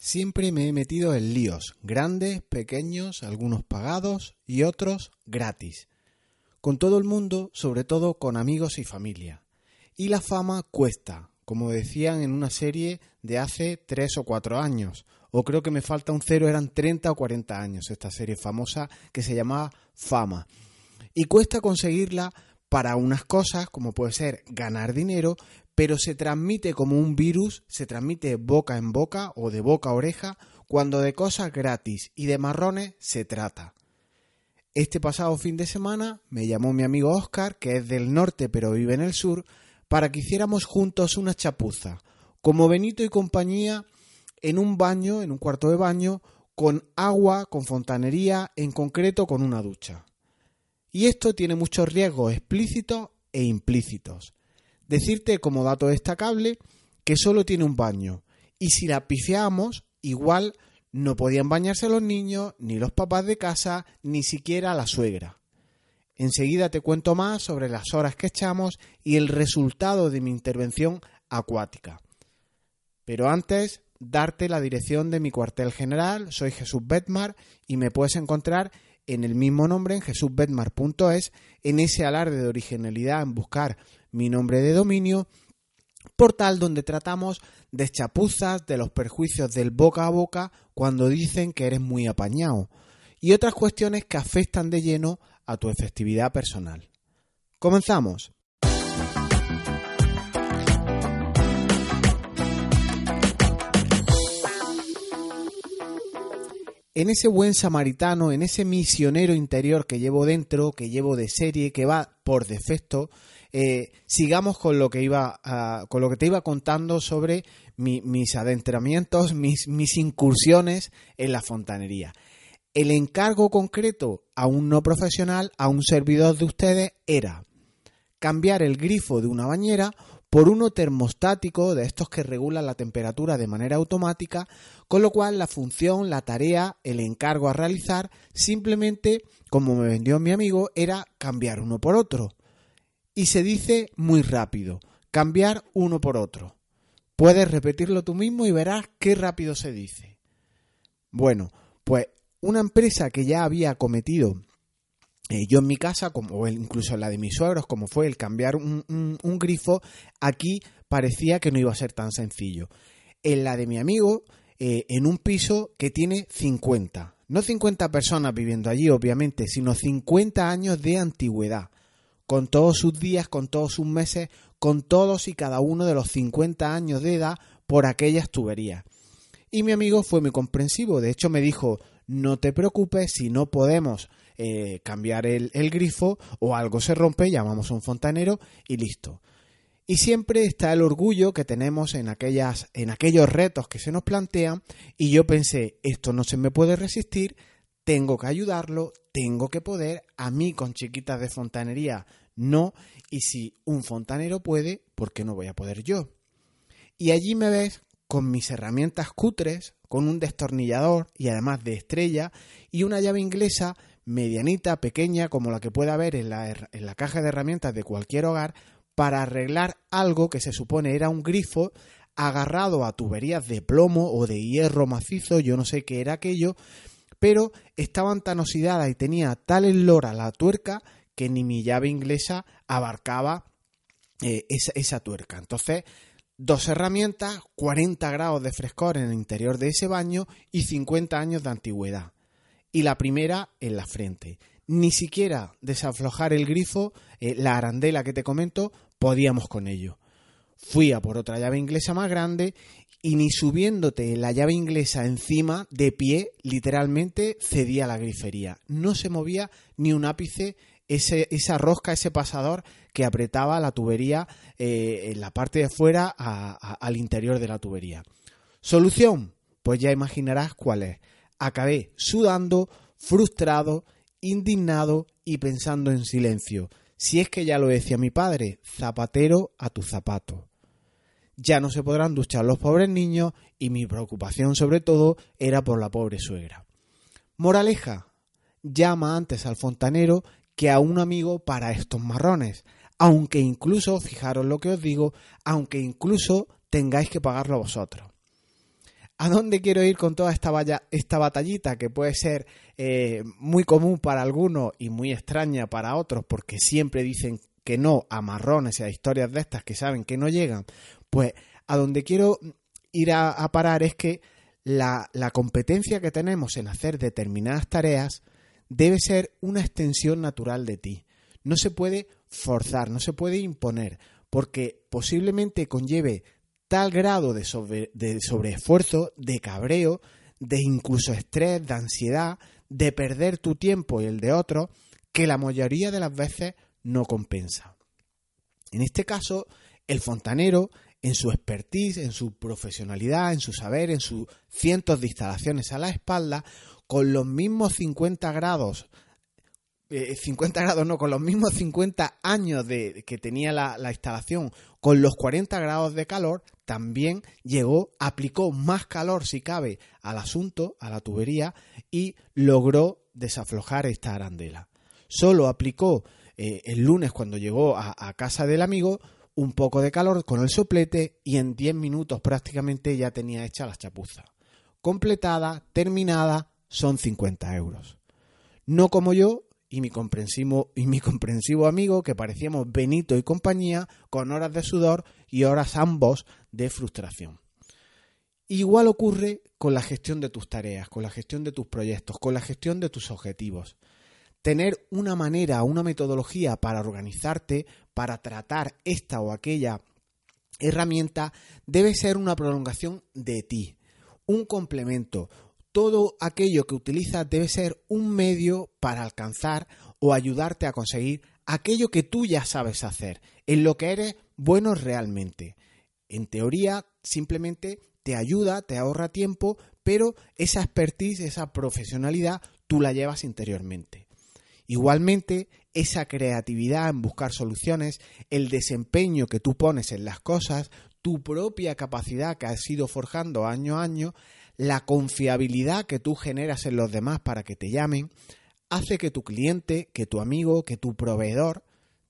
Siempre me he metido en líos, grandes, pequeños, algunos pagados y otros gratis. Con todo el mundo, sobre todo con amigos y familia. Y la fama cuesta, como decían en una serie de hace tres o cuatro años. O creo que me falta un cero, eran 30 o 40 años esta serie famosa que se llamaba Fama. Y cuesta conseguirla para unas cosas, como puede ser ganar dinero, pero se transmite como un virus, se transmite boca en boca o de boca a oreja, cuando de cosas gratis y de marrones se trata. Este pasado fin de semana me llamó mi amigo Oscar, que es del norte pero vive en el sur, para que hiciéramos juntos una chapuza, como Benito y compañía, en un baño, en un cuarto de baño, con agua, con fontanería, en concreto con una ducha. Y esto tiene muchos riesgos explícitos e implícitos. Decirte como dato destacable que solo tiene un baño y si la pifiamos, igual no podían bañarse los niños, ni los papás de casa, ni siquiera la suegra. Enseguida te cuento más sobre las horas que echamos y el resultado de mi intervención acuática. Pero antes, darte la dirección de mi cuartel general. Soy Jesús Betmar y me puedes encontrar en el mismo nombre en jesusbetmar.es en ese alarde de originalidad en buscar mi nombre de dominio, portal donde tratamos de chapuzas, de los perjuicios del boca a boca cuando dicen que eres muy apañado y otras cuestiones que afectan de lleno a tu efectividad personal. Comenzamos. en ese buen samaritano, en ese misionero interior que llevo dentro, que llevo de serie, que va por defecto, eh, sigamos con lo que iba con lo que te iba contando sobre mis adentramientos, mis, mis incursiones en la fontanería. El encargo concreto a un no profesional, a un servidor de ustedes, era cambiar el grifo de una bañera por uno termostático de estos que regulan la temperatura de manera automática, con lo cual la función, la tarea, el encargo a realizar, simplemente, como me vendió mi amigo, era cambiar uno por otro y se dice muy rápido, cambiar uno por otro. Puedes repetirlo tú mismo y verás qué rápido se dice. Bueno, pues una empresa que ya había cometido eh, yo en mi casa, como, o incluso en la de mis suegros, como fue el cambiar un, grifo, aquí parecía que no iba a ser tan sencillo. En la de mi amigo, eh, en un piso que tiene 50. No 50 personas viviendo allí, obviamente, sino 50 años de antigüedad con todos sus días, con todos sus meses, con todos y cada uno de los 50 años de edad por aquellas tuberías. Y mi amigo fue muy comprensivo, de hecho me dijo, no te preocupes si no podemos eh, cambiar el, el grifo o algo se rompe, llamamos a un fontanero y listo. Y siempre está el orgullo que tenemos en, aquellas, en aquellos retos que se nos plantean y yo pensé, esto no se me puede resistir, tengo que ayudarlo, tengo que poder, a mí con chiquitas de fontanería no, y si un fontanero puede, ¿por qué no voy a poder yo? Y allí me ves con mis herramientas cutres, con un destornillador y además de estrella y una llave inglesa medianita, pequeña, como la que pueda haber en la, en la caja de herramientas de cualquier hogar, para arreglar algo que se supone era un grifo agarrado a tuberías de plomo o de hierro macizo, yo no sé qué era aquello, pero estaban tan oxidadas y tenía tal a la tuerca que ni mi llave inglesa abarcaba eh, esa, esa tuerca. Entonces, dos herramientas, 40 grados de frescor en el interior de ese baño y 50 años de antigüedad. Y la primera en la frente. Ni siquiera desaflojar el grifo, eh, la arandela que te comento, podíamos con ello. Fui a por otra llave inglesa más grande y ni subiéndote la llave inglesa encima, de pie, literalmente cedía la grifería. No se movía ni un ápice ese, esa rosca, ese pasador que apretaba la tubería eh, en la parte de fuera al interior de la tubería. Solución, pues ya imaginarás cuál es. Acabé sudando, frustrado, indignado y pensando en silencio. Si es que ya lo decía mi padre, zapatero a tu zapato ya no se podrán duchar los pobres niños y mi preocupación sobre todo era por la pobre suegra. Moraleja, llama antes al fontanero que a un amigo para estos marrones, aunque incluso, fijaros lo que os digo, aunque incluso tengáis que pagarlo vosotros. ¿A dónde quiero ir con toda esta, esta batallita que puede ser eh, muy común para algunos y muy extraña para otros porque siempre dicen que no a marrones y a historias de estas que saben que no llegan? Pues a donde quiero ir a, parar es que la, la competencia que tenemos en hacer determinadas tareas debe ser una extensión natural de ti. No se puede forzar, no se puede imponer, porque posiblemente conlleve tal grado de, de sobreesfuerzo, de cabreo, de incluso estrés, de ansiedad, de perder tu tiempo y el de otro, que la mayoría de las veces no compensa. En este caso, el fontanero, en su expertise, en su profesionalidad, en su saber, en sus cientos de instalaciones a la espalda, con los mismos 50 grados 50 eh, grados, no, con los mismos 50 años de, que tenía la, la, instalación, con los 40 grados de calor, también llegó, aplicó más calor, si cabe, al asunto, a la tubería, y logró desaflojar esta arandela. Solo aplicó eh, el lunes, cuando llegó a, a casa del amigo, un poco de calor con el soplete y en 10 minutos prácticamente ya tenía hecha la chapuza. Completada, terminada, son 50 euros. No como yo, y mi comprensivo, y mi comprensivo amigo que parecíamos Benito y compañía con horas de sudor y horas ambos de frustración. Igual ocurre con la gestión de tus tareas, con la gestión de tus proyectos, con la gestión de tus objetivos. Tener una manera, una metodología para organizarte, para tratar esta o aquella herramienta, debe ser una prolongación de ti, un complemento, todo aquello que utilizas debe ser un medio para alcanzar o ayudarte a conseguir aquello que tú ya sabes hacer, en lo que eres bueno realmente. En teoría, simplemente te ayuda, te ahorra tiempo, pero esa expertise, esa profesionalidad, tú la llevas interiormente. Igualmente, esa creatividad en buscar soluciones, el desempeño que tú pones en las cosas, tu propia capacidad que has ido forjando año a año, la confiabilidad que tú generas en los demás para que te llamen, hace que tu cliente, que tu amigo, que tu proveedor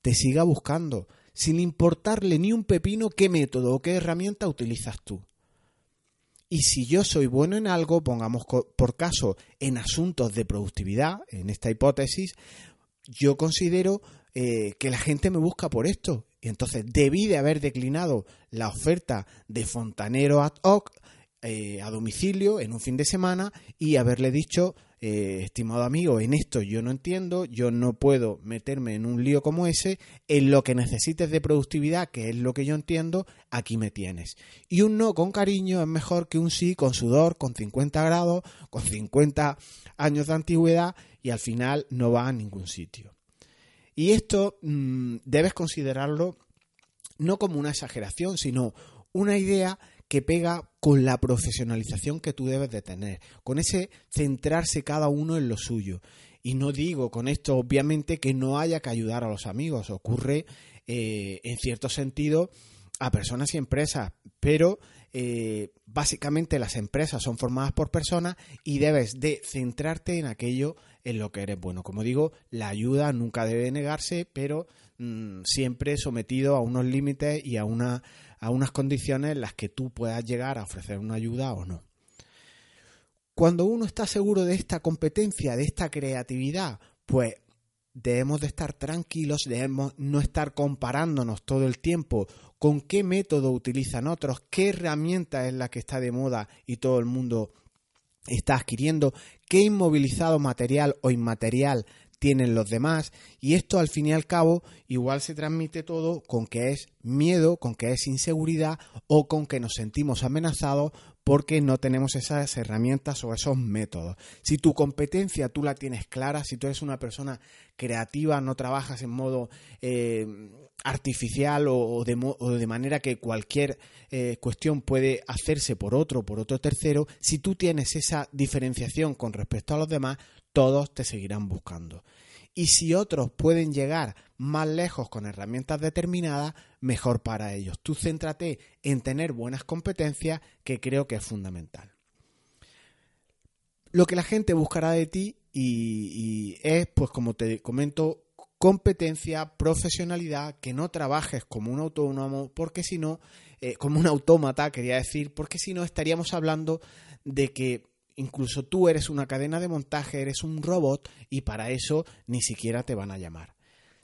te siga buscando, sin importarle ni un pepino qué método o qué herramienta utilizas tú. Y si yo soy bueno en algo, pongamos por caso en asuntos de productividad, en esta hipótesis, yo considero eh, que la gente me busca por esto. Y entonces debí de haber declinado la oferta de fontanero ad hoc eh, a domicilio en un fin de semana y haberle dicho, eh, estimado amigo, en esto yo no entiendo, yo no puedo meterme en un lío como ese, en lo que necesites de productividad, que es lo que yo entiendo, aquí me tienes. Y un no con cariño es mejor que un sí con sudor, con 50 grados, con 50 años de antigüedad y al final no va a ningún sitio. Y esto mm, debes considerarlo no como una exageración, sino una idea que pega con la profesionalización que tú debes de tener, con ese centrarse cada uno en lo suyo. Y no digo con esto, obviamente, que no haya que ayudar a los amigos. Ocurre, eh, en cierto sentido, a personas y empresas, pero eh, básicamente las empresas son formadas por personas y debes de centrarte en aquello en lo que eres bueno. Como digo, la ayuda nunca debe negarse, pero mm, siempre sometido a unos límites y a una a unas condiciones en las que tú puedas llegar a ofrecer una ayuda o no. Cuando uno está seguro de esta competencia, de esta creatividad, pues debemos de estar tranquilos, debemos no estar comparándonos todo el tiempo con qué método utilizan otros, qué herramienta es la que está de moda y todo el mundo está adquiriendo, qué inmovilizado material o inmaterial tienen los demás y esto al fin y al cabo igual se transmite todo con que es miedo, con que es inseguridad o con que nos sentimos amenazados porque no tenemos esas herramientas o esos métodos. Si tu competencia tú la tienes clara, si tú eres una persona creativa, no trabajas en modo eh, artificial o, de, manera que cualquier eh, cuestión puede hacerse por otro, por otro tercero, si tú tienes esa diferenciación con respecto a los demás, todos te seguirán buscando. Y si otros pueden llegar más lejos con herramientas determinadas, mejor para ellos. Tú céntrate en tener buenas competencias, que creo que es fundamental. Lo que la gente buscará de ti y, es, pues como te comento, competencia, profesionalidad, que no trabajes como un autónomo, porque si no, eh, como un autómata, quería decir, porque si no estaríamos hablando de que incluso tú eres una cadena de montaje, eres un robot y para eso ni siquiera te van a llamar.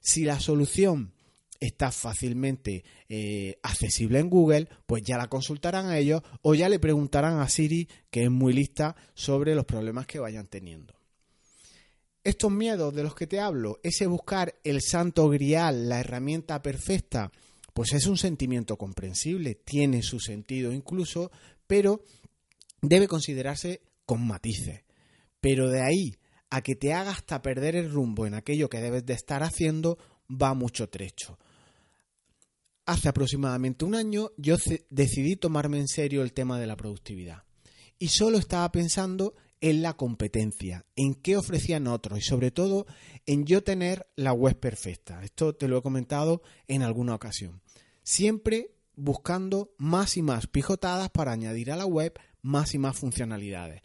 Si la solución está fácilmente eh, accesible en Google, pues ya la consultarán a ellos o ya le preguntarán a Siri, que es muy lista, sobre los problemas que vayan teniendo. Estos miedos de los que te hablo, ese buscar el santo grial, la herramienta perfecta, pues es un sentimiento comprensible, tiene su sentido incluso, pero debe considerarse con matices. Pero de ahí a que te haga hasta perder el rumbo en aquello que debes de estar haciendo, va mucho trecho. Hace aproximadamente un año yo decidí tomarme en serio el tema de la productividad y solo estaba pensando en la competencia, en qué ofrecían otros y sobre todo en yo tener la web perfecta. Esto te lo he comentado en alguna ocasión. Siempre buscando más y más pijotadas para añadir a la web más y más funcionalidades.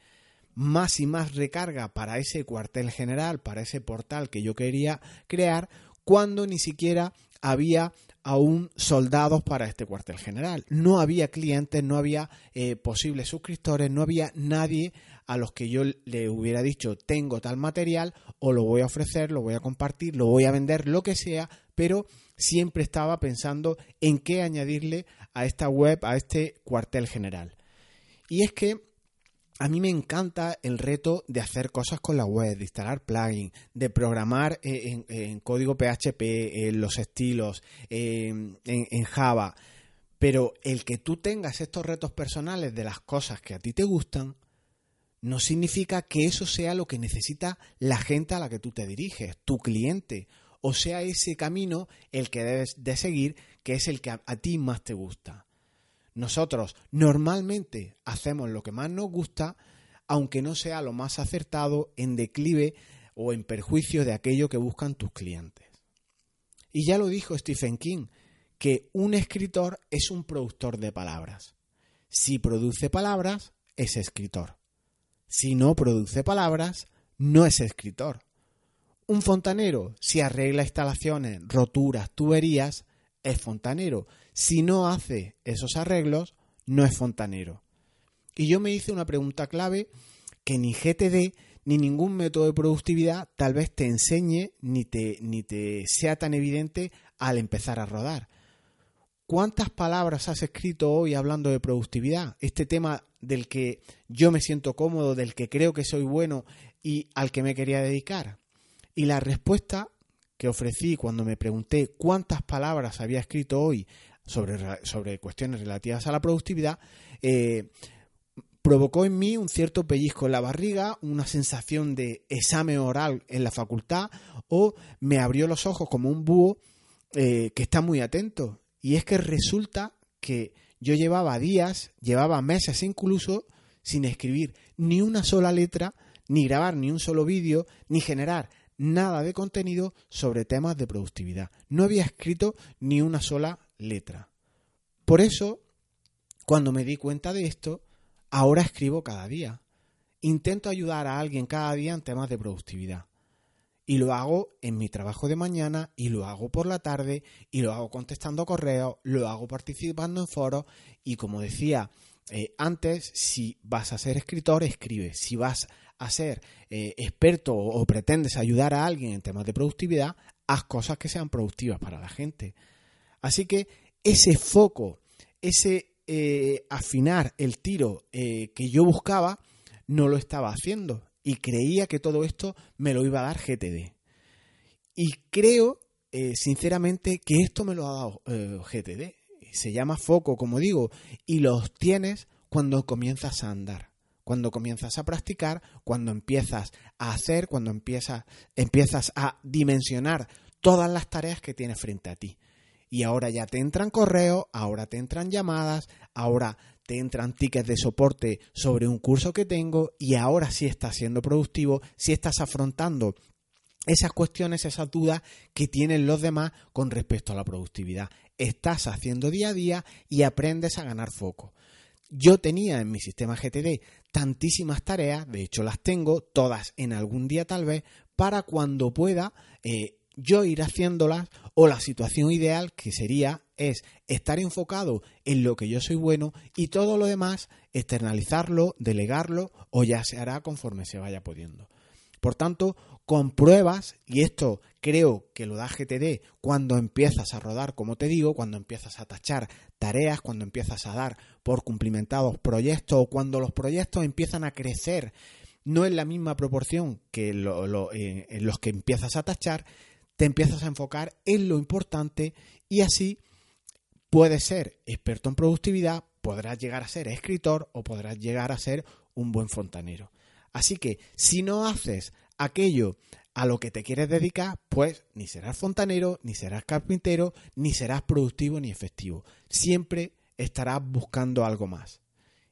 Más y más recarga para ese cuartel general, para ese portal que yo quería crear, cuando ni siquiera había aún soldados para este cuartel general. No había clientes, no había eh, posibles suscriptores, no había nadie a los que yo le hubiera dicho tengo tal material o lo voy a ofrecer, lo voy a compartir, lo voy a vender, lo que sea, pero siempre estaba pensando en qué añadirle a esta web, a este cuartel general. Y es que a mí me encanta el reto de hacer cosas con la web, de instalar plugins, de programar en, código PHP, en los estilos, en, Java. Pero el que tú tengas estos retos personales de las cosas que a ti te gustan, no significa que eso sea lo que necesita la gente a la que tú te diriges, tu cliente, o sea ese camino el que debes de seguir, que es el que a ti más te gusta. Nosotros normalmente hacemos lo que más nos gusta, aunque no sea lo más acertado en declive o en perjuicio de aquello que buscan tus clientes. Y ya lo dijo Stephen King, que un escritor es un productor de palabras. Si produce palabras, es escritor. Si no produce palabras, no es escritor. Un fontanero, si arregla instalaciones, roturas, tuberías, es fontanero. Si no hace esos arreglos, no es fontanero. Y yo me hice una pregunta clave que ni GTD ni ningún método de productividad tal vez te enseñe ni te, ni te sea tan evidente al empezar a rodar. ¿Cuántas palabras has escrito hoy hablando de productividad? Este tema del que yo me siento cómodo, del que creo que soy bueno y al que me quería dedicar. Y la respuesta que ofrecí cuando me pregunté cuántas palabras había escrito hoy sobre, sobre cuestiones relativas a la productividad, eh, provocó en mí un cierto pellizco en la barriga, una sensación de examen oral en la facultad o me abrió los ojos como un búho eh, que está muy atento. Y es que resulta que yo llevaba días, llevaba meses incluso sin escribir ni una sola letra, ni grabar ni un solo vídeo, ni generar nada de contenido sobre temas de productividad. No había escrito ni una sola letra. Por eso, cuando me di cuenta de esto, ahora escribo cada día. Intento ayudar a alguien cada día en temas de productividad. Y lo hago en mi trabajo de mañana, y lo hago por la tarde, y lo hago contestando correos, lo hago participando en foros, y como decía eh, antes, si vas a ser escritor, escribe. Si vas a ser eh, experto o, pretendes ayudar a alguien en temas de productividad, haz cosas que sean productivas para la gente. Así que ese foco, ese eh, afinar el tiro eh, que yo buscaba, no lo estaba haciendo. Y creía que todo esto me lo iba a dar GTD. Y creo, sinceramente, que esto me lo ha dado GTD. Se llama foco, como digo, y lo obtienes cuando comienzas a andar cuando comienzas a practicar, cuando empiezas a hacer, cuando empiezas, empiezas a dimensionar todas las tareas que tienes frente a ti. Y ahora ya te entran correos, ahora te entran llamadas, ahora te entran tickets de soporte sobre un curso que tengo y ahora sí estás siendo productivo, sí estás afrontando esas cuestiones, esas dudas que tienen los demás con respecto a la productividad. Estás haciendo día a día y aprendes a ganar foco. Yo tenía en mi sistema GTD tantísimas tareas, de hecho las tengo todas en algún día tal vez, para cuando pueda eh, yo ir haciéndolas o la situación ideal que sería es estar enfocado en lo que yo soy bueno y todo lo demás externalizarlo, delegarlo o ya se hará conforme se vaya pudiendo. Por tanto, con pruebas, y esto creo que lo da GTD cuando empiezas a rodar, como te digo, cuando empiezas a tachar tareas, cuando empiezas a dar por cumplimentados proyectos o cuando los proyectos empiezan a crecer no en la misma proporción que en los que empiezas a tachar, te empiezas a enfocar en lo importante y así puedes ser experto en productividad, podrás llegar a ser escritor o podrás llegar a ser un buen fontanero. Así que si no haces aquello a lo que te quieres dedicar, pues ni serás fontanero, ni serás carpintero, ni serás productivo ni efectivo. Siempre estarás buscando algo más.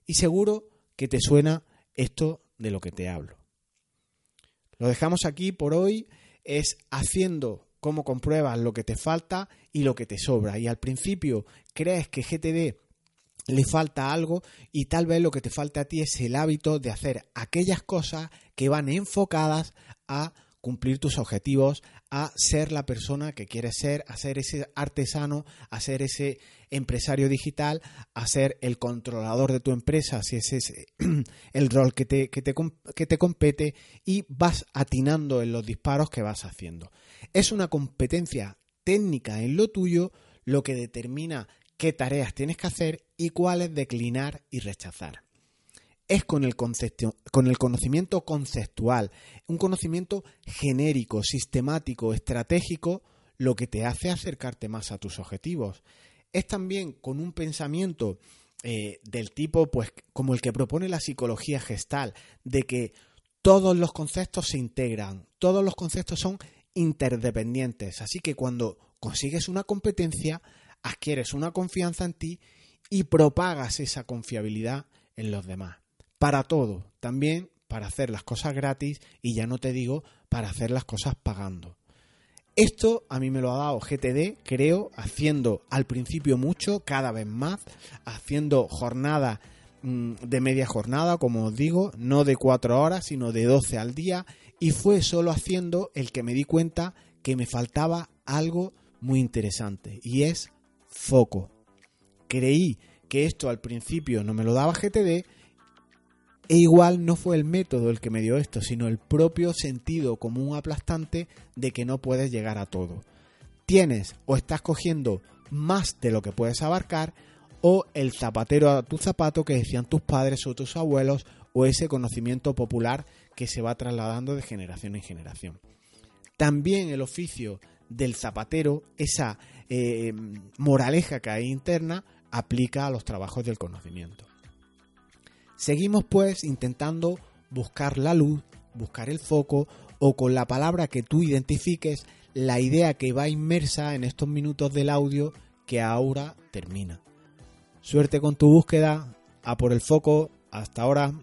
Y seguro que te suena esto de lo que te hablo. Lo dejamos aquí por hoy es haciendo cómo compruebas lo que te falta y lo que te sobra. Y al principio crees que GTD le falta algo y tal vez lo que te falta a ti es el hábito de hacer aquellas cosas que van enfocadas a cumplir tus objetivos, a ser la persona que quieres ser, a ser ese artesano, a ser ese empresario digital, a ser el controlador de tu empresa, si ese es el rol que te, que te, que te compete, y vas atinando en los disparos que vas haciendo. Es una competencia técnica en lo tuyo lo que determina qué tareas tienes que hacer y cuáles declinar y rechazar es con el, con el conocimiento conceptual, un conocimiento genérico, sistemático, estratégico, lo que te hace acercarte más a tus objetivos. Es también con un pensamiento eh, del tipo, pues, como el que propone la psicología gestal, de que todos los conceptos se integran, todos los conceptos son interdependientes. Así que cuando consigues una competencia, adquieres una confianza en ti y propagas esa confiabilidad en los demás para todo, también para hacer las cosas gratis y ya no te digo para hacer las cosas pagando. Esto a mí me lo ha dado GTD, creo, haciendo al principio mucho, cada vez más, haciendo jornada mm, de media jornada, como os digo, no de cuatro horas, sino de 12 al día, y fue solo haciendo el que me di cuenta que me faltaba algo muy interesante, y es foco. Creí que esto al principio no me lo daba GTD e igual no fue el método el que me dio esto, sino el propio sentido común aplastante de que no puedes llegar a todo. Tienes o estás cogiendo más de lo que puedes abarcar o el zapatero a tu zapato que decían tus padres o tus abuelos o ese conocimiento popular que se va trasladando de generación en generación. También el oficio del zapatero, esa eh, moraleja que hay interna, aplica a los trabajos del conocimiento. Seguimos pues intentando buscar la luz, buscar el foco o con la palabra que tú identifiques la idea que va inmersa en estos minutos del audio que ahora termina. Suerte con tu búsqueda, a por el foco, hasta ahora.